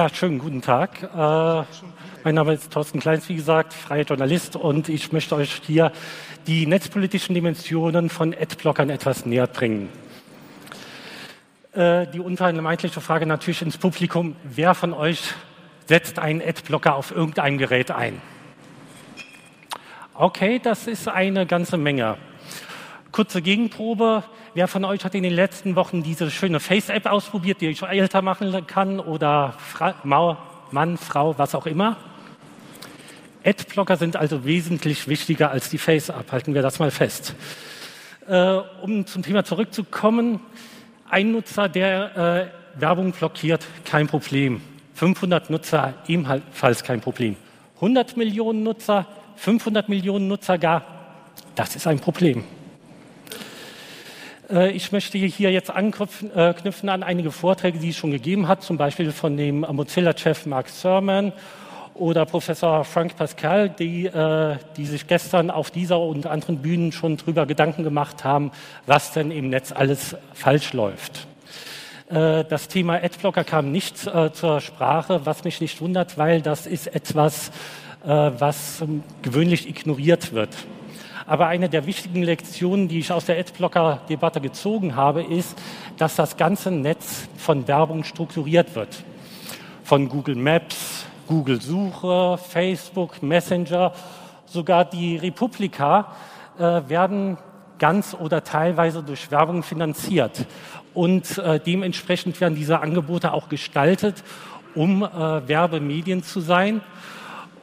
Ja, schönen guten Tag. Äh, mein Name ist Thorsten Kleins, wie gesagt, freier Journalist und ich möchte euch hier die netzpolitischen Dimensionen von Adblockern etwas näher bringen. Äh, die unvermeidliche Frage natürlich ins Publikum, wer von euch setzt einen Adblocker auf irgendeinem Gerät ein? Okay, das ist eine ganze Menge. Kurze Gegenprobe. Wer von euch hat in den letzten Wochen diese schöne Face-App ausprobiert, die ich älter machen kann oder Fra Mann, Frau, was auch immer? Adblocker sind also wesentlich wichtiger als die Face-App. Halten wir das mal fest. Äh, um zum Thema zurückzukommen, ein Nutzer, der äh, Werbung blockiert, kein Problem. 500 Nutzer, ebenfalls kein Problem. 100 Millionen Nutzer, 500 Millionen Nutzer gar, das ist ein Problem. Äh, ich möchte hier jetzt anknüpfen äh, an einige Vorträge, die es schon gegeben hat, zum Beispiel von dem Mozilla-Chef Mark Thurman oder Professor Frank Pascal, die, äh, die sich gestern auf dieser und anderen Bühnen schon darüber Gedanken gemacht haben, was denn im Netz alles falsch läuft. Das Thema Adblocker kam nicht zur Sprache, was mich nicht wundert, weil das ist etwas, was gewöhnlich ignoriert wird. Aber eine der wichtigen Lektionen, die ich aus der Adblocker-Debatte gezogen habe, ist, dass das ganze Netz von Werbung strukturiert wird. Von Google Maps, Google Suche, Facebook, Messenger, sogar die Republika äh, werden ganz oder teilweise durch Werbung finanziert. Und äh, dementsprechend werden diese Angebote auch gestaltet, um äh, Werbemedien zu sein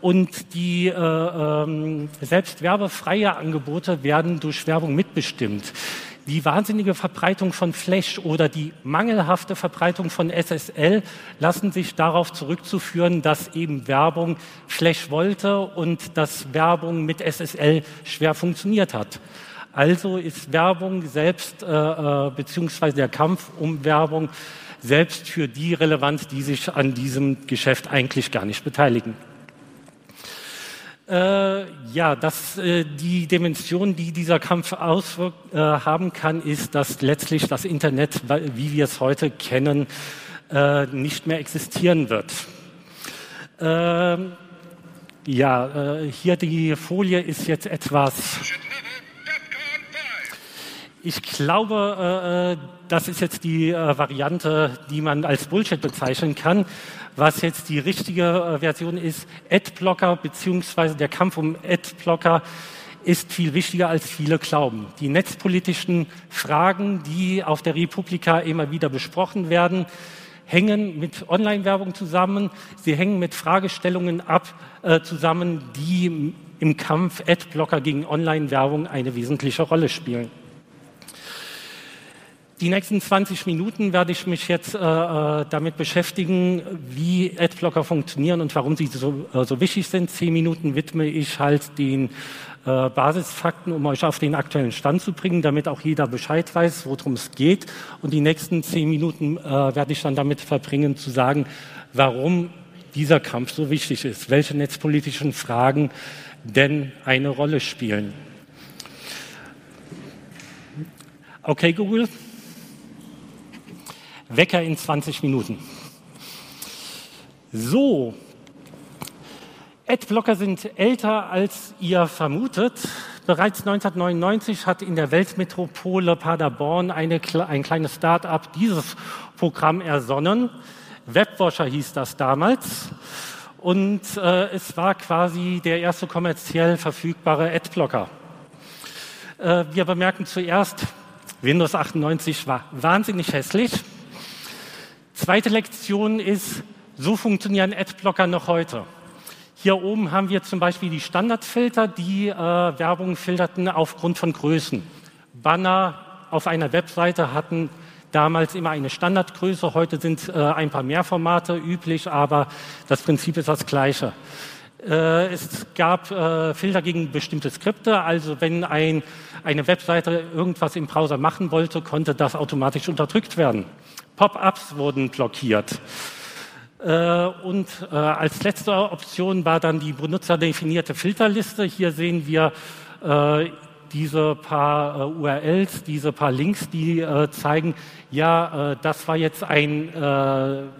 und die äh, ähm, selbst werbefreie Angebote werden durch Werbung mitbestimmt. Die wahnsinnige Verbreitung von Flash oder die mangelhafte Verbreitung von SSL lassen sich darauf zurückzuführen, dass eben Werbung Flash wollte und dass Werbung mit SSL schwer funktioniert hat. Also ist Werbung selbst, äh, äh, beziehungsweise der Kampf um Werbung selbst für die relevant, die sich an diesem Geschäft eigentlich gar nicht beteiligen. Äh, ja, dass äh, die Dimension, die dieser Kampf auswirkt, äh, haben kann, ist, dass letztlich das Internet, wie wir es heute kennen, äh, nicht mehr existieren wird. Ähm, ja, äh, hier die Folie ist jetzt etwas. Ich glaube, äh, das ist jetzt die Variante, die man als Bullshit bezeichnen kann was jetzt die richtige äh, Version ist. Adblocker beziehungsweise der Kampf um Adblocker ist viel wichtiger, als viele glauben. Die netzpolitischen Fragen, die auf der Republika immer wieder besprochen werden, hängen mit Online-Werbung zusammen. Sie hängen mit Fragestellungen ab, äh, zusammen, die im Kampf Adblocker gegen Online-Werbung eine wesentliche Rolle spielen. Die nächsten 20 Minuten werde ich mich jetzt äh, äh, damit beschäftigen, wie Adblocker funktionieren und warum sie so, äh, so wichtig sind. Zehn Minuten widme ich halt den äh, Basisfakten, um euch auf den aktuellen Stand zu bringen, damit auch jeder Bescheid weiß, worum es geht. Und die nächsten zehn Minuten äh, werde ich dann damit verbringen, zu sagen, warum dieser Kampf so wichtig ist, welche netzpolitischen Fragen denn eine Rolle spielen. Okay, Google. Wecker in 20 Minuten. So, Adblocker sind älter, als ihr vermutet. Bereits 1999 hat in der Weltmetropole Paderborn eine, ein kleines Start-up dieses Programm ersonnen. Webwasher hieß das damals. Und äh, es war quasi der erste kommerziell verfügbare Adblocker. Äh, wir bemerken zuerst, Windows 98 war wahnsinnig hässlich. Zweite Lektion ist, so funktionieren Adblocker noch heute. Hier oben haben wir zum Beispiel die Standardfilter, die äh, Werbung filterten aufgrund von Größen. Banner auf einer Webseite hatten damals immer eine Standardgröße, heute sind äh, ein paar mehr Formate üblich, aber das Prinzip ist das gleiche. Äh, es gab äh, Filter gegen bestimmte Skripte, also wenn ein, eine Webseite irgendwas im Browser machen wollte, konnte das automatisch unterdrückt werden. Pop-ups wurden blockiert. Äh, und äh, als letzte Option war dann die benutzerdefinierte Filterliste. Hier sehen wir äh, diese paar URLs, diese paar Links, die zeigen, ja, das war jetzt ein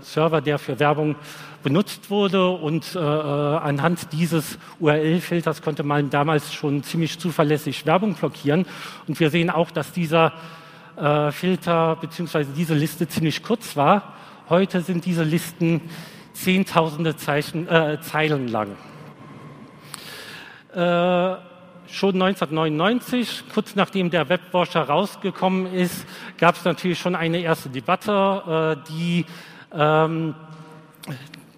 Server, der für Werbung benutzt wurde und anhand dieses URL-Filters konnte man damals schon ziemlich zuverlässig Werbung blockieren. Und wir sehen auch, dass dieser Filter bzw. diese Liste ziemlich kurz war. Heute sind diese Listen zehntausende Zeichen, Zeilen lang. Schon 1999, kurz nachdem der Webwasher rausgekommen ist, gab es natürlich schon eine erste Debatte, äh, die ähm,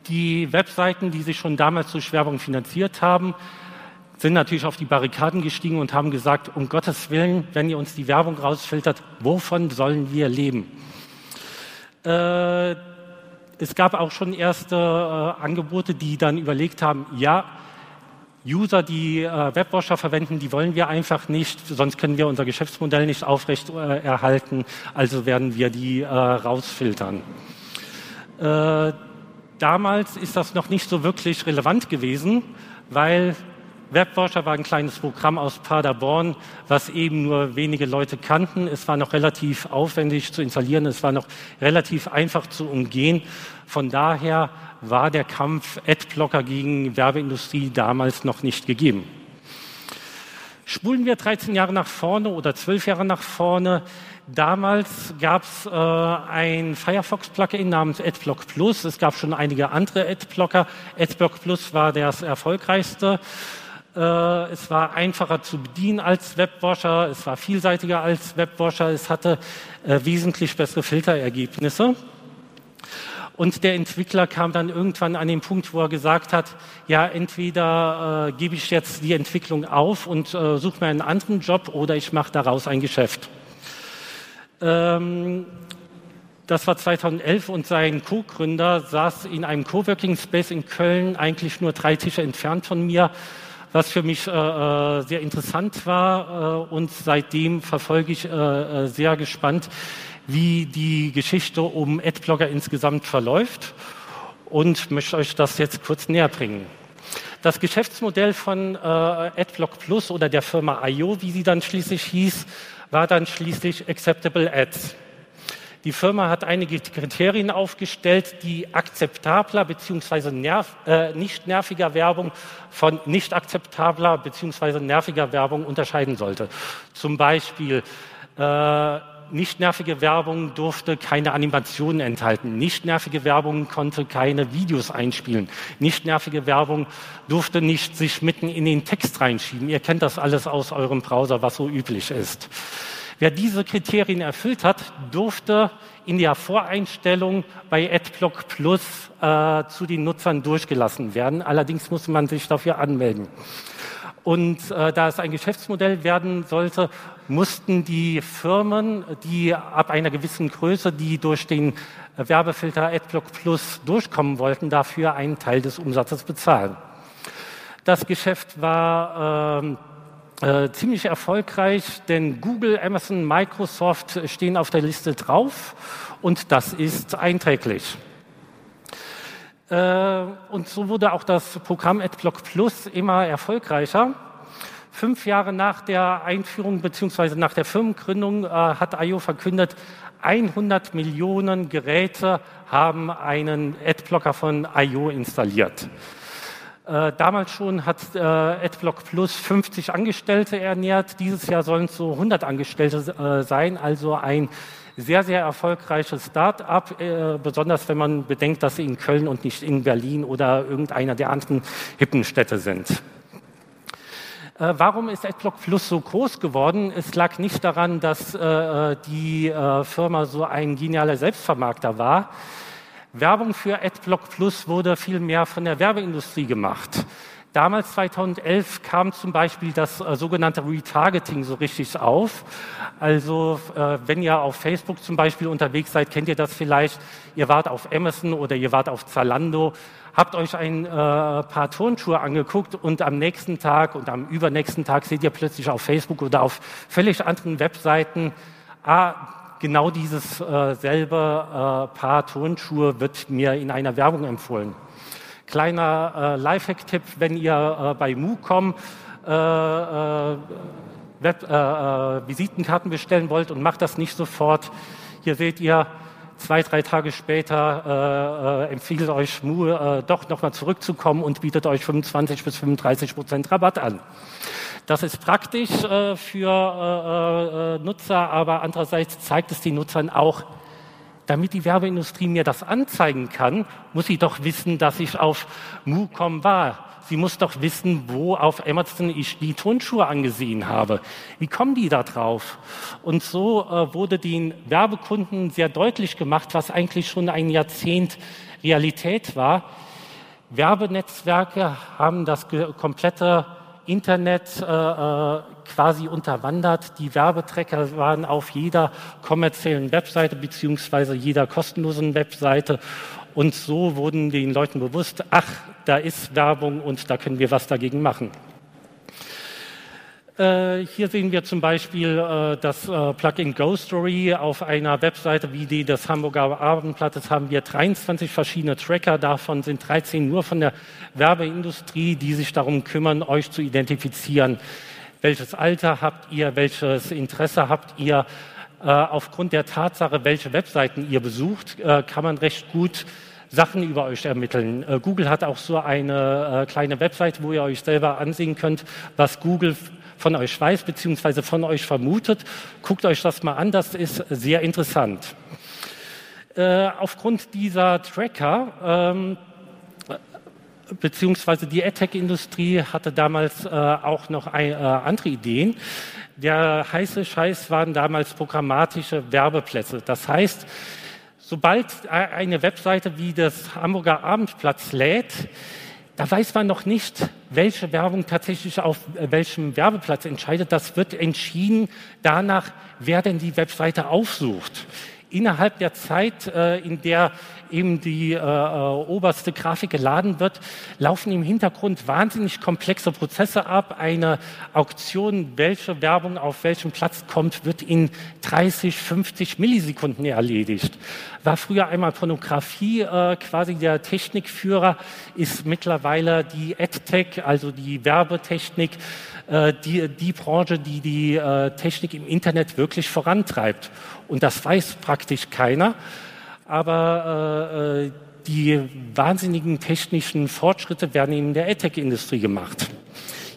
die Webseiten, die sich schon damals durch Werbung finanziert haben, sind natürlich auf die Barrikaden gestiegen und haben gesagt, um Gottes Willen, wenn ihr uns die Werbung rausfiltert, wovon sollen wir leben? Äh, es gab auch schon erste äh, Angebote, die dann überlegt haben, ja, User, die äh, Webwasher verwenden, die wollen wir einfach nicht, sonst können wir unser Geschäftsmodell nicht aufrecht äh, erhalten, also werden wir die äh, rausfiltern. Äh, damals ist das noch nicht so wirklich relevant gewesen, weil Webwasher war ein kleines Programm aus Paderborn, was eben nur wenige Leute kannten. Es war noch relativ aufwendig zu installieren, es war noch relativ einfach zu umgehen. Von daher war der Kampf Adblocker gegen Werbeindustrie damals noch nicht gegeben. Spulen wir 13 Jahre nach vorne oder 12 Jahre nach vorne. Damals gab es äh, ein Firefox-Plugin namens Adblock Plus. Es gab schon einige andere Adblocker. Adblock Plus war das erfolgreichste. Äh, es war einfacher zu bedienen als Webwasher. Es war vielseitiger als Webwasher. Es hatte äh, wesentlich bessere Filterergebnisse. Und der Entwickler kam dann irgendwann an den Punkt, wo er gesagt hat, ja, entweder äh, gebe ich jetzt die Entwicklung auf und äh, suche mir einen anderen Job oder ich mache daraus ein Geschäft. Ähm, das war 2011 und sein Co-Gründer saß in einem Coworking Space in Köln, eigentlich nur drei Tische entfernt von mir, was für mich äh, äh sehr interessant war äh, und seitdem verfolge ich äh, äh sehr gespannt, wie die Geschichte um Adblocker insgesamt verläuft und möchte euch das jetzt kurz näher bringen. Das Geschäftsmodell von äh, Adblock Plus oder der Firma IO, wie sie dann schließlich hieß, war dann schließlich Acceptable Ads. Die Firma hat einige Kriterien aufgestellt, die akzeptabler bzw. Nerv, äh, nicht nerviger Werbung von nicht akzeptabler bzw. nerviger Werbung unterscheiden sollte. Zum Beispiel äh, nicht nervige Werbung durfte keine Animationen enthalten. Nicht nervige Werbung konnte keine Videos einspielen. Nicht nervige Werbung durfte nicht sich mitten in den Text reinschieben. Ihr kennt das alles aus eurem Browser, was so üblich ist. Wer diese Kriterien erfüllt hat, durfte in der Voreinstellung bei AdBlock Plus äh, zu den Nutzern durchgelassen werden. Allerdings musste man sich dafür anmelden. Und äh, da es ein Geschäftsmodell werden sollte, mussten die Firmen, die ab einer gewissen Größe, die durch den Werbefilter AdBlock Plus durchkommen wollten, dafür einen Teil des Umsatzes bezahlen. Das Geschäft war äh, äh, ziemlich erfolgreich, denn Google, Amazon, Microsoft stehen auf der Liste drauf und das ist einträglich. Äh, und so wurde auch das Programm AdBlock Plus immer erfolgreicher. Fünf Jahre nach der Einführung bzw. nach der Firmengründung äh, hat IO verkündet, 100 Millionen Geräte haben einen Adblocker von IO installiert. Äh, damals schon hat äh, AdBlock Plus 50 Angestellte ernährt. Dieses Jahr sollen es so 100 Angestellte äh, sein, also ein sehr, sehr erfolgreiches Start-up, äh, besonders wenn man bedenkt, dass sie in Köln und nicht in Berlin oder irgendeiner der anderen hippen Städte sind. Äh, warum ist AdBlock Plus so groß geworden? Es lag nicht daran, dass äh, die äh, Firma so ein genialer Selbstvermarkter war. Werbung für AdBlock Plus wurde viel mehr von der Werbeindustrie gemacht. Damals 2011 kam zum Beispiel das äh, sogenannte Retargeting so richtig auf. Also äh, wenn ihr auf Facebook zum Beispiel unterwegs seid, kennt ihr das vielleicht. Ihr wart auf Amazon oder ihr wart auf Zalando, habt euch ein äh, paar Turnschuhe angeguckt und am nächsten Tag und am übernächsten Tag seht ihr plötzlich auf Facebook oder auf völlig anderen Webseiten, ah, genau dieses äh, selbe äh, Paar Turnschuhe wird mir in einer Werbung empfohlen. Kleiner äh, Lifehack-Tipp, wenn ihr äh, bei MooCom äh, äh, äh, äh, Visitenkarten bestellen wollt und macht das nicht sofort. Hier seht ihr, zwei, drei Tage später äh, empfiehlt euch Mu äh, doch nochmal zurückzukommen und bietet euch 25 bis 35 Prozent Rabatt an. Das ist praktisch äh, für äh, äh, Nutzer, aber andererseits zeigt es den Nutzern auch, damit die Werbeindustrie mir das anzeigen kann, muss sie doch wissen, dass ich auf MooCom war. Sie muss doch wissen, wo auf Amazon ich die Turnschuhe angesehen habe. Wie kommen die da drauf? Und so äh, wurde den Werbekunden sehr deutlich gemacht, was eigentlich schon ein Jahrzehnt Realität war. Werbenetzwerke haben das komplette Internet äh, äh, quasi unterwandert. Die Werbetrecker waren auf jeder kommerziellen Webseite beziehungsweise jeder kostenlosen Webseite. Und so wurden den Leuten bewusst, ach, da ist Werbung und da können wir was dagegen machen. Äh, hier sehen wir zum Beispiel äh, das äh, Plugin Story auf einer Webseite wie die des Hamburger Abendblattes haben wir 23 verschiedene Tracker. Davon sind 13 nur von der Werbeindustrie, die sich darum kümmern, euch zu identifizieren. Welches Alter habt ihr? Welches Interesse habt ihr? Aufgrund der Tatsache, welche Webseiten ihr besucht, kann man recht gut Sachen über euch ermitteln. Google hat auch so eine kleine Website, wo ihr euch selber ansehen könnt, was Google von euch weiß, beziehungsweise von euch vermutet. Guckt euch das mal an, das ist sehr interessant. Äh, aufgrund dieser Tracker, ähm, beziehungsweise die AdTech-Industrie hatte damals äh, auch noch ein, äh, andere Ideen. Der heiße Scheiß waren damals programmatische Werbeplätze. Das heißt, sobald eine Webseite wie das Hamburger Abendplatz lädt, da weiß man noch nicht, welche Werbung tatsächlich auf äh, welchem Werbeplatz entscheidet. Das wird entschieden danach, wer denn die Webseite aufsucht innerhalb der Zeit, äh, in der eben die äh, äh, oberste Grafik geladen wird, laufen im Hintergrund wahnsinnig komplexe Prozesse ab. Eine Auktion, welche Werbung auf welchem Platz kommt, wird in 30, 50 Millisekunden erledigt. War früher einmal Pornografie äh, quasi der Technikführer, ist mittlerweile die AdTech, also die Werbetechnik, äh, die, die Branche, die die äh, Technik im Internet wirklich vorantreibt. Und das weiß praktisch keiner. Aber äh, äh, die wahnsinnigen technischen Fortschritte werden in der AdTech-Industrie gemacht.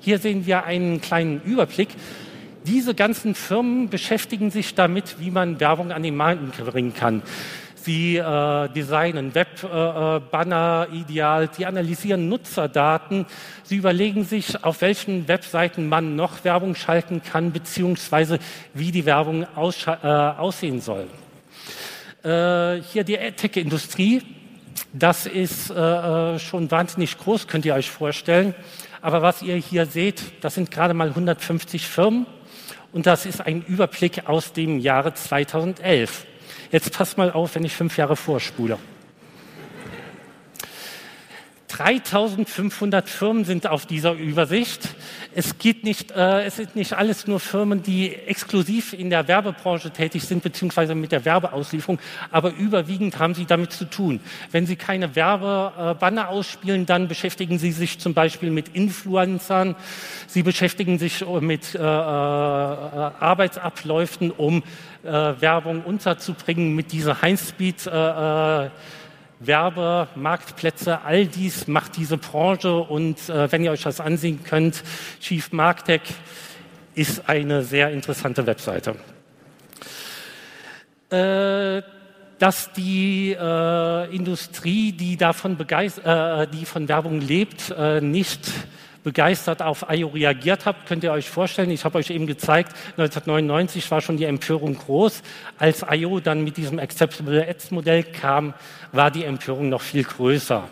Hier sehen wir einen kleinen Überblick. Diese ganzen Firmen beschäftigen sich damit, wie man Werbung an den Markt bringen kann. Sie äh, designen Webbanner äh, ideal, sie analysieren Nutzerdaten, sie überlegen sich, auf welchen Webseiten man noch Werbung schalten kann, beziehungsweise wie die Werbung äh, aussehen soll. Äh, hier die AdTech-Industrie, das ist äh, äh, schon wahnsinnig groß, könnt ihr euch vorstellen. Aber was ihr hier seht, das sind gerade mal 150 Firmen und das ist ein Überblick aus dem Jahre 2011. Jetzt passt mal auf, wenn ich fünf Jahre vorspule. 3500 Firmen sind auf dieser Übersicht. Es, geht nicht, äh, es sind nicht alles nur Firmen, die exklusiv in der Werbebranche tätig sind, beziehungsweise mit der Werbeauslieferung, aber überwiegend haben sie damit zu tun. Wenn sie keine Werbebanner ausspielen, dann beschäftigen sie sich zum Beispiel mit Influencern, sie beschäftigen sich mit äh, äh, Arbeitsabläufen, um äh, Werbung unterzubringen, mit dieser Highspeed äh, äh Werbemarktplätze, all dies macht diese Branche und äh, wenn ihr euch das ansehen könnt, Chief Marktech ist eine sehr interessante Webseite. Äh, dass die äh, Industrie, die davon begeistert, äh, die von Werbung lebt, äh, nicht begeistert auf IO reagiert habt, könnt ihr euch vorstellen, ich habe euch eben gezeigt, 1999 war schon die Empörung groß. Als IO dann mit diesem Acceptable Ads Modell kam, war die Empörung noch viel größer.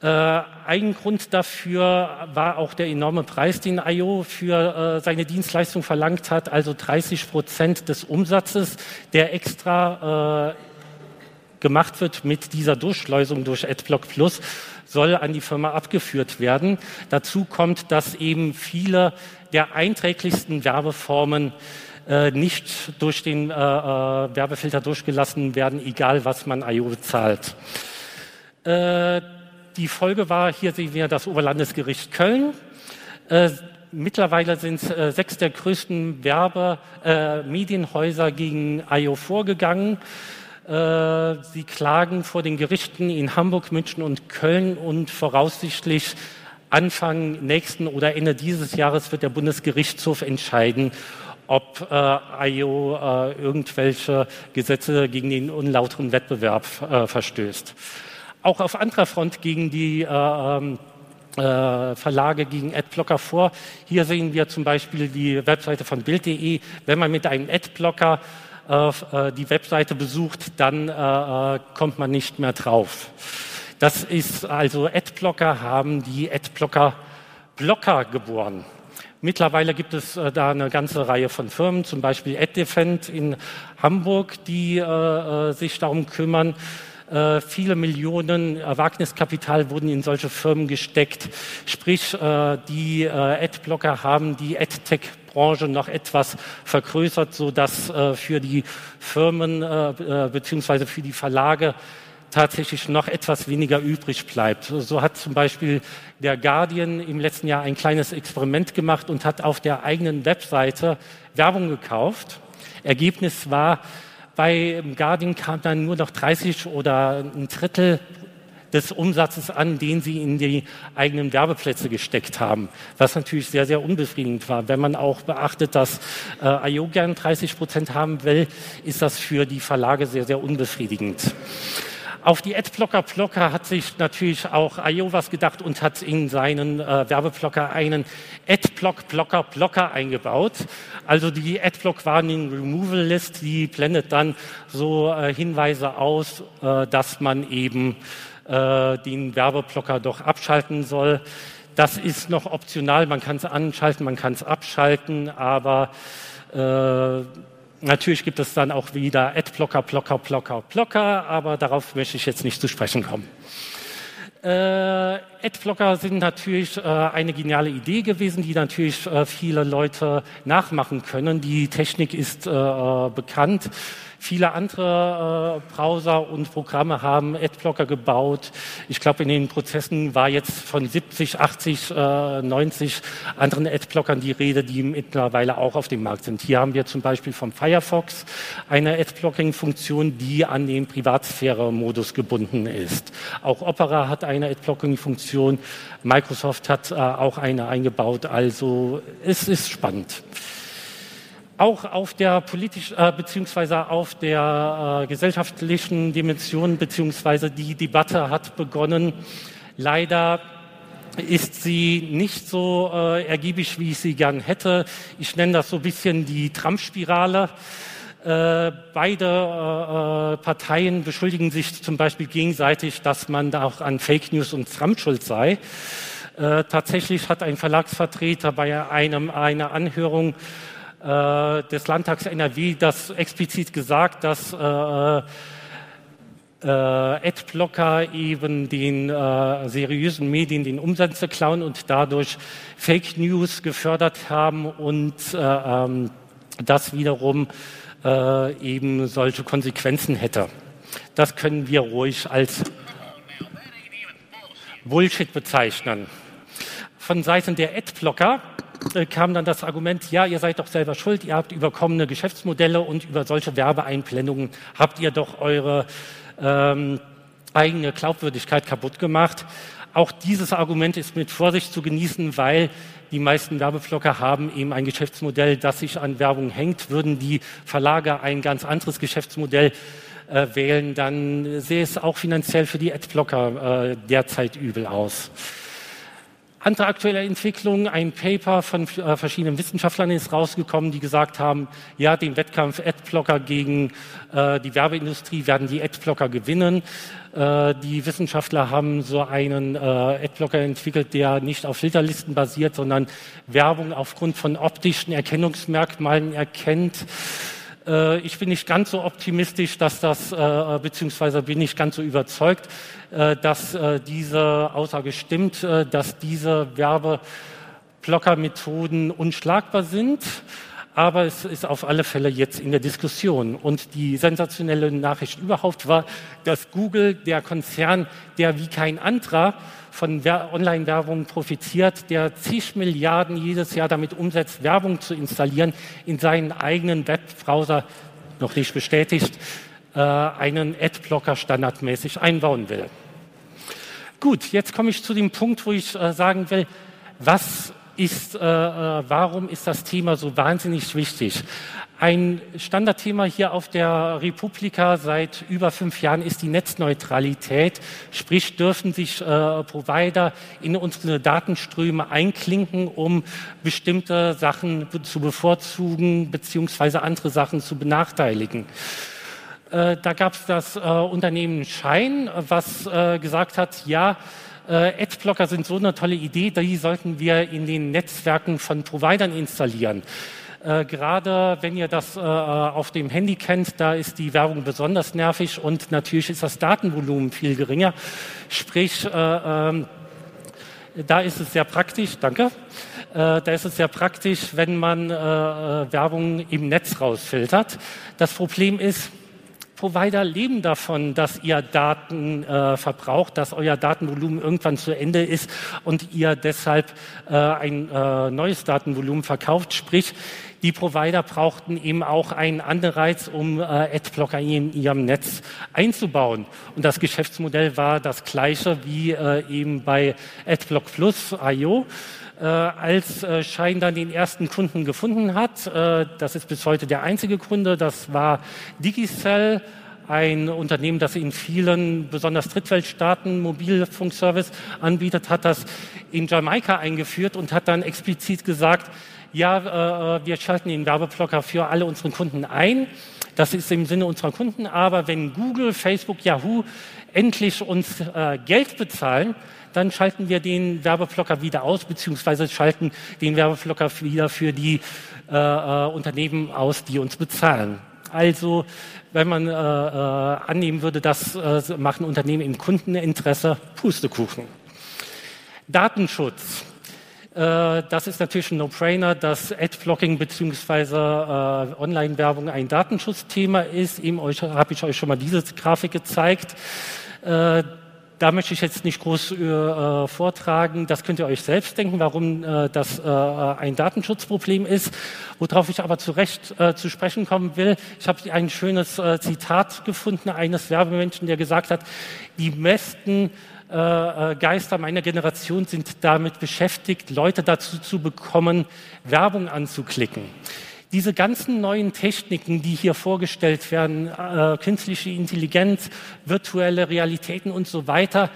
Äh, ein Grund dafür war auch der enorme Preis, den IO für äh, seine Dienstleistung verlangt hat, also 30 Prozent des Umsatzes, der extra äh, gemacht wird mit dieser Durchschleusung durch AdBlock Plus, soll an die Firma abgeführt werden. Dazu kommt, dass eben viele der einträglichsten Werbeformen äh, nicht durch den äh, äh, Werbefilter durchgelassen werden, egal was man IO bezahlt. Äh, die Folge war, hier sehen wir das Oberlandesgericht Köln. Äh, mittlerweile sind äh, sechs der größten Werbe, äh, Medienhäuser gegen IO vorgegangen. Äh, sie klagen vor den Gerichten in Hamburg, München und Köln und voraussichtlich Anfang nächsten oder Ende dieses Jahres wird der Bundesgerichtshof entscheiden, ob äh, IO äh, irgendwelche Gesetze gegen den unlauteren Wettbewerb äh, verstößt. Auch auf anderer Front gegen die äh, ähm, äh, Verlage gegen Adblocker vor. Hier sehen wir zum Beispiel die Webseite von Bild.de. Wenn man mit einem Adblocker äh, die Webseite besucht, dann kommt man nicht mehr drauf. Das ist also Adblocker haben die Adblocker Blocker geboren. Mittlerweile gibt es äh, da eine ganze Reihe von Firmen, zum Beispiel AdDefend in Hamburg, die äh, äh, sich darum kümmern. Äh, viele Millionen Wagniskapital wurden in solche Firmen gesteckt. Sprich, äh, die äh, Adblocker haben die AdTech-Branche noch etwas vergrößert, sodass für die Firmen beziehungsweise für die Verlage tatsächlich noch etwas weniger übrig bleibt. So hat zum Beispiel der Guardian im letzten Jahr ein kleines Experiment gemacht und hat auf der eigenen Webseite Werbung gekauft. Ergebnis war, bei Guardian kam dann nur noch 30 oder ein Drittel des Umsatzes an, den sie in die eigenen Werbeplätze gesteckt haben, was natürlich sehr, sehr unbefriedigend war. Wenn man auch beachtet, dass äh, IO gern 30 Prozent haben will, ist das für die Verlage sehr, sehr unbefriedigend. Auf die Adblocker Blocker hat sich natürlich auch IO was gedacht und hat in seinen äh, Werbeblocker einen Adblock Blocker Blocker eingebaut. Also die Adblock Warning Removal List, die blendet dann so äh, Hinweise aus, äh, dass man eben äh, den Werbeblocker doch abschalten soll. Das ist noch optional, man kann es anschalten, man kann es abschalten, aber äh, Natürlich gibt es dann auch wieder Adblocker, Blocker, Blocker, Blocker, aber darauf möchte ich jetzt nicht zu sprechen kommen. Äh, Adblocker sind natürlich äh, eine geniale Idee gewesen, die natürlich äh, viele Leute nachmachen können. Die Technik ist äh, äh, bekannt. Viele andere äh, Browser und Programme haben Adblocker gebaut. Ich glaube, in den Prozessen war jetzt von 70, 80, äh, 90 anderen Adblockern die Rede, die mittlerweile auch auf dem Markt sind. Hier haben wir zum Beispiel vom Firefox eine Adblocking-Funktion, die an den Privatsphäre-Modus gebunden ist. Auch Opera hat eine Adblocking-Funktion. Microsoft hat äh, auch eine eingebaut. Also es ist spannend auch auf der politisch äh, beziehungsweise auf der äh, gesellschaftlichen Dimension beziehungsweise die Debatte hat begonnen. Leider ist sie nicht so äh, ergiebig, wie ich sie gern hätte. Ich nenne das so ein bisschen die Trump-Spirale. Äh, beide äh, äh, Parteien beschuldigen sich zum Beispiel gegenseitig, dass man da auch an Fake News und Trump schuld sei. Äh, tatsächlich hat ein Verlagsvertreter bei einem, einer Anhörung äh, des Landtags NRW das explizit gesagt, dass äh, äh, Adblocker eben den äh, seriösen Medien den Umsätze klauen und dadurch Fake News gefördert haben und äh, ähm, das wiederum äh, eben solche Konsequenzen hätte. Das können wir ruhig als Bullshit bezeichnen. Von Seiten der Adblocker äh, kam dann das Argument, ja, ihr seid doch selber schuld, ihr habt überkommene Geschäftsmodelle und über solche Werbeeinblendungen habt ihr doch eure ähm, eigene Glaubwürdigkeit kaputt gemacht. Auch dieses Argument ist mit Vorsicht zu genießen, weil die meisten Werbeblocker haben eben ein Geschäftsmodell, das sich an Werbung hängt. Würden die Verlage ein ganz anderes Geschäftsmodell äh, wählen, dann sähe es auch finanziell für die Adblocker äh, derzeit übel aus. Andere aktuelle Entwicklung, ein Paper von äh, verschiedenen Wissenschaftlern ist rausgekommen, die gesagt haben, ja, den Wettkampf Adblocker gegen äh, die Werbeindustrie werden die Adblocker gewinnen. Äh, die Wissenschaftler haben so einen äh, Adblocker entwickelt, der nicht auf Filterlisten basiert, sondern Werbung aufgrund von optischen Erkennungsmerkmalen erkennt äh, ich bin nicht ganz so optimistisch, dass das, äh, beziehungsweise bin nicht ganz so überzeugt, äh, dass diese Aussage stimmt, dass diese Werbeblockermethoden unschlagbar sind. aber es ist auf alle Fälle jetzt in der Diskussion. Und die sensationelle Nachricht überhaupt war, dass Google, der Konzern, der wie kein anderer von Online-Werbung profitiert, der zig Milliarden jedes Jahr damit umsetzt, Werbung zu installieren, in seinen eigenen Webbrowser, noch nicht bestätigt, äh, einen Adblocker standardmäßig einbauen will. Gut, jetzt komme ich zu dem Punkt, wo ich äh, sagen will, was ist, äh, warum ist das Thema so wahnsinnig wichtig? Ein Standardthema hier auf der Republika seit über fünf Jahren ist die Netzneutralität. Sprich, dürfen sich äh, Provider in unsere Datenströme einklinken, um bestimmte Sachen zu bevorzugen beziehungsweise andere Sachen zu benachteiligen. Äh, da gab es das äh, Unternehmen Schein, was äh, gesagt hat, ja, äh, Adblocker sind so eine tolle Idee, die sollten wir in den Netzwerken von Providern installieren. Äh, gerade wenn ihr das äh, auf dem Handy kennt, da ist die Werbung besonders nervig und natürlich ist das Datenvolumen viel geringer. Sprich, äh, ähm, da ist es sehr praktisch, danke. Äh, da ist es sehr praktisch, wenn man äh, äh, Werbung im Netz rausfiltert. Das Problem ist, Provider leben davon, dass ihr Daten äh, verbraucht, dass euer Datenvolumen irgendwann zu Ende ist und ihr deshalb äh, ein äh, neues Datenvolumen verkauft. Sprich, die Provider brauchten eben auch einen Anreiz, um äh, Adblocker in ihrem Netz einzubauen. Und das Geschäftsmodell war das gleiche wie äh, eben bei Adblock Plus IO. Äh, als äh, Schein dann den ersten Kunden gefunden hat. Äh, das ist bis heute der einzige Kunde. Das war Digicell, ein Unternehmen, das in vielen, besonders Drittweltstaaten, Mobilfunkservice anbietet, hat das in Jamaika eingeführt und hat dann explizit gesagt, ja, äh, wir schalten den Werbeblocker für alle unsere Kunden ein. Das ist im Sinne unserer Kunden. Aber wenn Google, Facebook, Yahoo endlich uns äh, Geld bezahlen, dann schalten wir den Werbeblocker wieder aus, beziehungsweise schalten den Werbeblocker wieder für die äh, äh, Unternehmen aus, die uns bezahlen. Also, wenn man äh, äh, annehmen würde, das äh, machen Unternehmen im Kundeninteresse, Pustekuchen. Datenschutz. Äh, das ist natürlich ein No-Brainer, dass Adblocking bzw. Äh, Online-Werbung ein Datenschutzthema ist. Eben habe ich euch schon mal diese Grafik gezeigt. Äh, da möchte ich jetzt nicht groß äh, vortragen. Das könnt ihr euch selbst denken, warum äh, das äh, ein Datenschutzproblem ist. Worauf ich aber zu Recht zu sprechen kommen will. Ich habe ein schönes Zitat gefunden eines Werbemenschen, der gesagt hat, die besten äh, Geister meiner Generation sind damit beschäftigt, Leute dazu zu bekommen, Werbung anzuklicken. Diese ganzen neuen Techniken, die hier vorgestellt werden, äh, künstliche Intelligenz, virtuelle Realitäten und so weiter,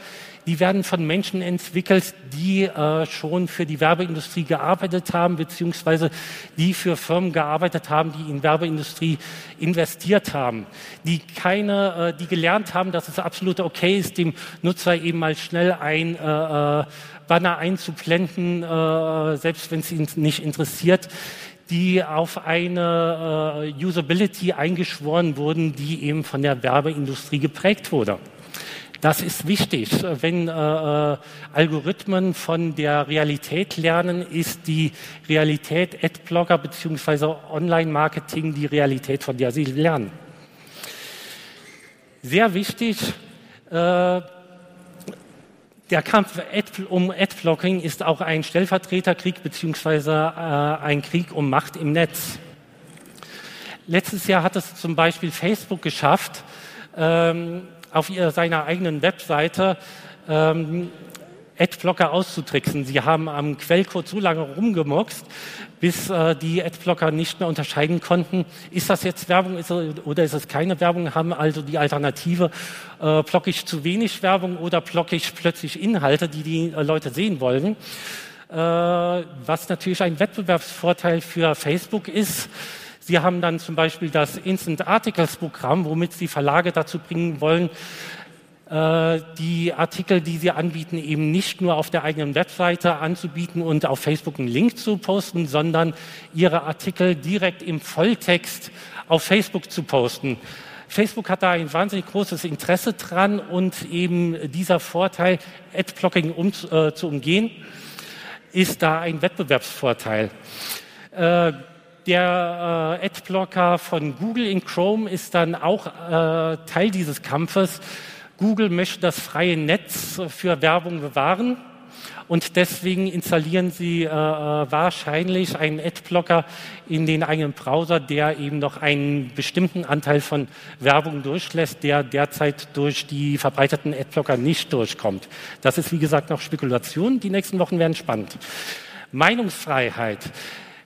die werden von Menschen entwickelt, die äh, schon für die Werbeindustrie gearbeitet haben, beziehungsweise die für Firmen gearbeitet haben, die in Werbeindustrie investiert haben, die keine, äh, die gelernt haben, dass es absolut okay ist, dem Nutzer eben mal schnell ein äh, äh Banner einzublenden, äh, selbst wenn es ihn nicht interessiert die auf eine äh, Usability eingeschworen wurden, die eben von der Werbeindustrie geprägt wurde. Das ist wichtig. Wenn äh, äh, Algorithmen von der Realität lernen, ist die Realität Adblocker bzw. Online-Marketing die Realität, von der sie lernen. Sehr wichtig, äh, der Kampf um Adblocking ist auch ein Stellvertreterkrieg beziehungsweise äh, ein Krieg um Macht im Netz. Letztes Jahr hat es zum Beispiel Facebook geschafft, ähm, auf ihrer, seiner eigenen Webseite ähm, Adblocker auszutricksen. Sie haben am Quellcode so lange rumgemoxt, bis äh, die Adblocker nicht mehr unterscheiden konnten, ist das jetzt Werbung ist, oder ist es keine Werbung, haben also die Alternative, äh, blocke ich zu wenig Werbung oder blocke ich plötzlich Inhalte, die die äh, Leute sehen wollen. Äh, was natürlich ein Wettbewerbsvorteil für Facebook ist. Sie haben dann zum Beispiel das Instant Articles Programm, womit Sie Verlage dazu bringen wollen, äh, die Artikel, die sie anbieten, eben nicht nur auf der eigenen Webseite anzubieten und auf Facebook einen Link zu posten, sondern ihre Artikel direkt im Volltext auf Facebook zu posten. Facebook hat da ein wahnsinnig großes Interesse dran und eben dieser Vorteil, Adblocking um, äh, zu umgehen, ist da ein Wettbewerbsvorteil. Äh, der äh, Adblocker von Google in Chrome ist dann auch äh, Teil dieses Kampfes. Google möchte das freie Netz für Werbung bewahren und deswegen installieren Sie äh, äh, wahrscheinlich einen Adblocker in den eigenen Browser, der eben noch einen bestimmten Anteil von Werbung durchlässt, der derzeit durch die verbreiteten Adblocker nicht durchkommt. Das ist wie gesagt noch Spekulation. Die nächsten Wochen werden spannend. Meinungsfreiheit.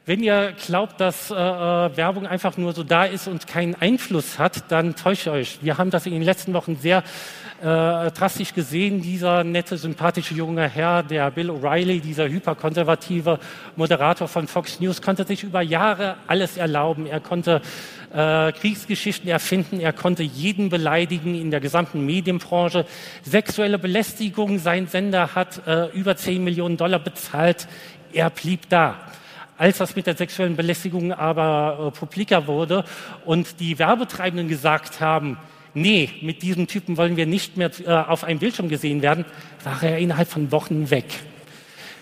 Wenn ihr glaubt, dass äh, äh, Werbung einfach nur so da ist und keinen Einfluss hat, dann täuscht euch. Wir haben das in den letzten Wochen sehr äh, drastisch gesehen, dieser nette, sympathische junge Herr, der Bill O'Reilly, dieser hyperkonservative Moderator von Fox News, konnte sich über Jahre alles erlauben. Er konnte äh, Kriegsgeschichten erfinden, er konnte jeden beleidigen in der gesamten Medienbranche. Sexuelle Belästigung, sein Sender hat äh, über 10 Millionen Dollar bezahlt, er blieb da als das mit der sexuellen Belästigung aber äh, publiker wurde und die Werbetreibenden gesagt haben, nee, mit diesem Typen wollen wir nicht mehr äh, auf einem Bildschirm gesehen werden, war er innerhalb von Wochen weg.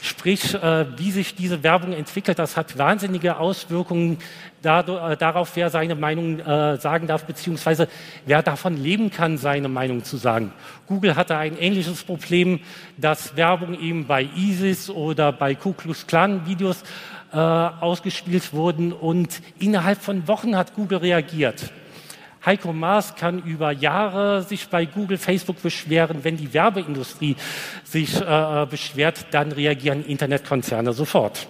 Sprich, äh, wie sich diese Werbung entwickelt, das hat wahnsinnige Auswirkungen äh, darauf, wer seine Meinung äh, sagen darf, beziehungsweise wer davon leben kann, seine Meinung zu sagen. Google hatte ein ähnliches Problem, dass Werbung eben bei ISIS oder bei Ku Klux Klan Videos äh, ausgespielt wurden und innerhalb von Wochen hat Google reagiert. Heiko Maas kann über Jahre sich bei Google, Facebook beschweren. Wenn die Werbeindustrie sich äh, beschwert, dann reagieren Internetkonzerne sofort.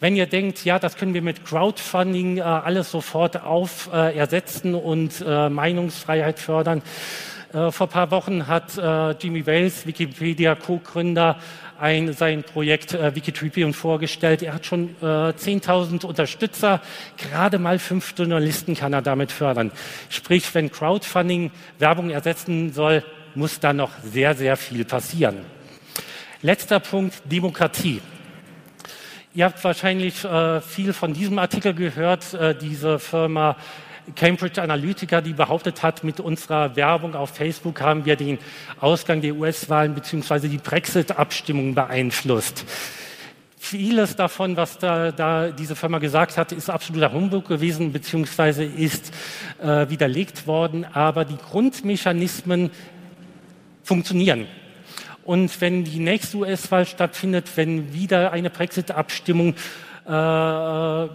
Wenn ihr denkt, ja, das können wir mit Crowdfunding äh, alles sofort auf äh, ersetzen und äh, Meinungsfreiheit fördern. Äh, vor ein paar Wochen hat Jimmy Wales, Wikipedia Co-Gründer, ein, sein Projekt äh, Wikitribune vorgestellt. Er hat schon äh, 10.000 Unterstützer, gerade mal fünf Journalisten kann er damit fördern. Sprich, wenn Crowdfunding Werbung ersetzen soll, muss da noch sehr, sehr viel passieren. Letzter Punkt, Demokratie. Ihr habt wahrscheinlich äh, viel von diesem Artikel gehört. Äh, diese Firma Cambridge Analytica, die behauptet hat, mit unserer Werbung auf Facebook haben wir den Ausgang der US-Wahlen bzw. die Brexit-Abstimmung beeinflusst. Vieles davon, was da, da, diese Firma gesagt hat, ist absoluter Humbug gewesen bzw. ist äh, widerlegt worden, aber die Grundmechanismen funktionieren. Und wenn die nächste US-Wahl stattfindet, wenn wieder eine Brexit-Abstimmung äh,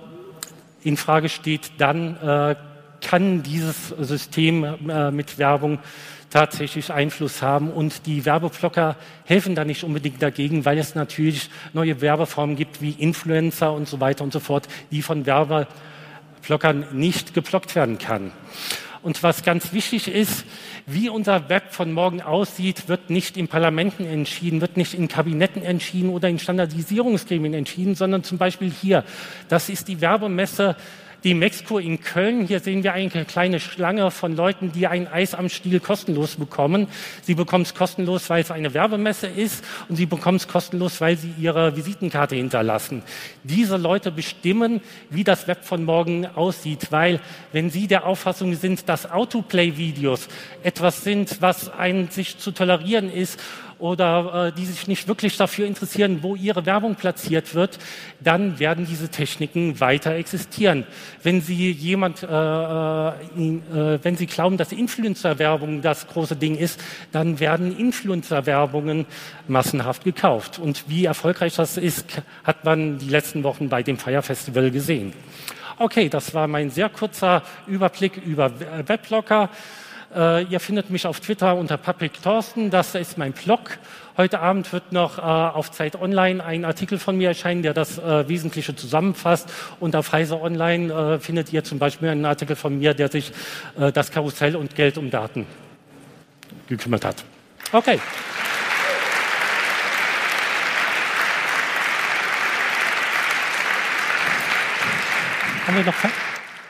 in Frage steht, dann äh, kann dieses System äh, mit Werbung tatsächlich Einfluss haben. Und die Werbeblocker helfen da nicht unbedingt dagegen, weil es natürlich neue Werbeformen gibt wie Influencer und so weiter und so fort, die von Werbeblockern nicht geblockt werden kann. Und was ganz wichtig ist, wie unser Web von morgen aussieht, wird nicht in Parlamenten entschieden, wird nicht in Kabinetten entschieden oder in Standardisierungsgremien entschieden, sondern zum Beispiel hier. Das ist die Werbemesse die Mexiko in Köln. Hier sehen wir eine kleine Schlange von Leuten, die ein Eis am Stiel kostenlos bekommen. Sie bekommen es kostenlos, weil es eine Werbemesse ist und sie bekommen es kostenlos, weil sie ihre Visitenkarte hinterlassen. Diese Leute bestimmen, wie das Web von morgen aussieht, weil wenn sie der Auffassung sind, dass Autoplay-Videos etwas sind, was ein sich zu tolerieren ist oder äh, die sich nicht wirklich dafür interessieren, wo ihre Werbung platziert wird, dann werden diese Techniken weiter existieren. Wenn Sie jemand, äh, äh, äh, wenn Sie glauben, dass Influencer-Werbung das große Ding ist, dann werden Influencer-Werbungen massenhaft gekauft. Und wie erfolgreich das ist, hat man die letzten Wochen bei dem Fire Festival gesehen. Okay, das war mein sehr kurzer Überblick über Webblocker. Äh, ihr findet mich auf Twitter unter Patrick Thorsten, das ist mein Blog. Heute Abend wird noch äh, auf Zeit Online ein Artikel von mir erscheinen, der das äh, Wesentliche zusammenfasst. Und auf Heise Online äh, findet ihr zum Beispiel einen Artikel von mir, der sich äh, das Karussell und Geld um Daten gekümmert hat. Okay. Haben wir noch Zeit?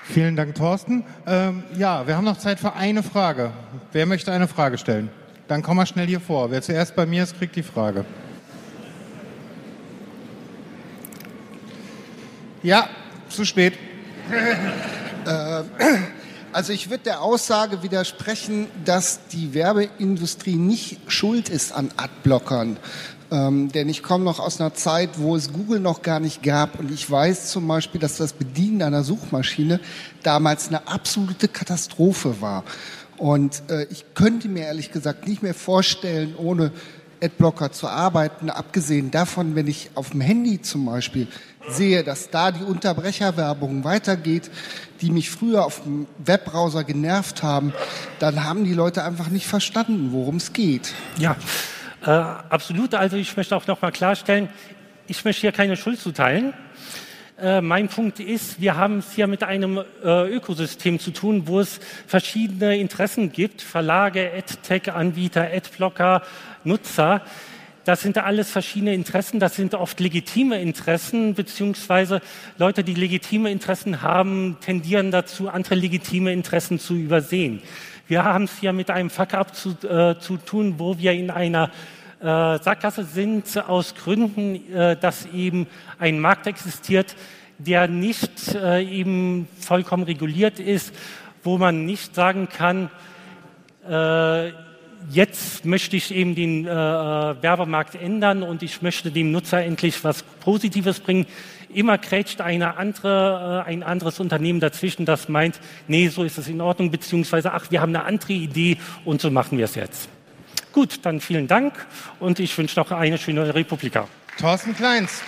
Vielen Dank, Thorsten. Ähm, ja, wir haben noch Zeit für eine Frage. Wer möchte eine Frage stellen? Dann komm mal schnell hier vor. Wer zuerst bei mir ist, kriegt die Frage. Ja, zu spät. Äh, also ich würde der Aussage widersprechen, dass die Werbeindustrie nicht schuld ist an Adblockern. Äh, Ähm, denn ich komme noch aus einer Zeit, wo es Google noch gar nicht gab. Und ich weiß zum Beispiel, dass das Bedienen einer Suchmaschine damals eine absolute Katastrophe war. Und äh, ich könnte mir ehrlich gesagt nicht mehr vorstellen, ohne Adblocker zu arbeiten. Abgesehen davon, wenn ich auf dem Handy zum Beispiel sehe, dass da die Unterbrecherwerbung weitergeht, die mich früher auf dem Webbrowser genervt haben, dann haben die Leute einfach nicht verstanden, worum es geht. Ja, äh, absolut. Also ich möchte auch noch mal klarstellen, ich möchte hier keine Schuld zuteilen. Äh, mein Punkt ist, wir haben es hier mit einem äh, Ökosystem zu tun, wo es verschiedene Interessen gibt, Verlage, AdTech-Anbieter, Adblocker, Nutzer. Das sind alles verschiedene Interessen, das sind oft legitime Interessen, beziehungsweise Leute, die legitime Interessen haben, tendieren dazu, andere legitime Interessen zu übersehen. Wir haben es hier mit einem Fuck-up zu, äh, zu tun, wo wir in einer äh, Sackgasse sind aus Gründen, äh, dass eben ein Markt existiert, der nicht äh, eben vollkommen reguliert ist, wo man nicht sagen kann, äh, jetzt möchte ich eben den äh, Werbemarkt ändern und ich möchte dem Nutzer endlich was Positives bringen. Immer krätscht eine andere, äh, ein anderes Unternehmen dazwischen, das meint, nee, so ist es in Ordnung, beziehungsweise, ach, wir haben eine andere Idee und so machen wir es jetzt. Gut, dann vielen Dank und ich wünsche noch eine schöne Republika. Thorsten Kleins.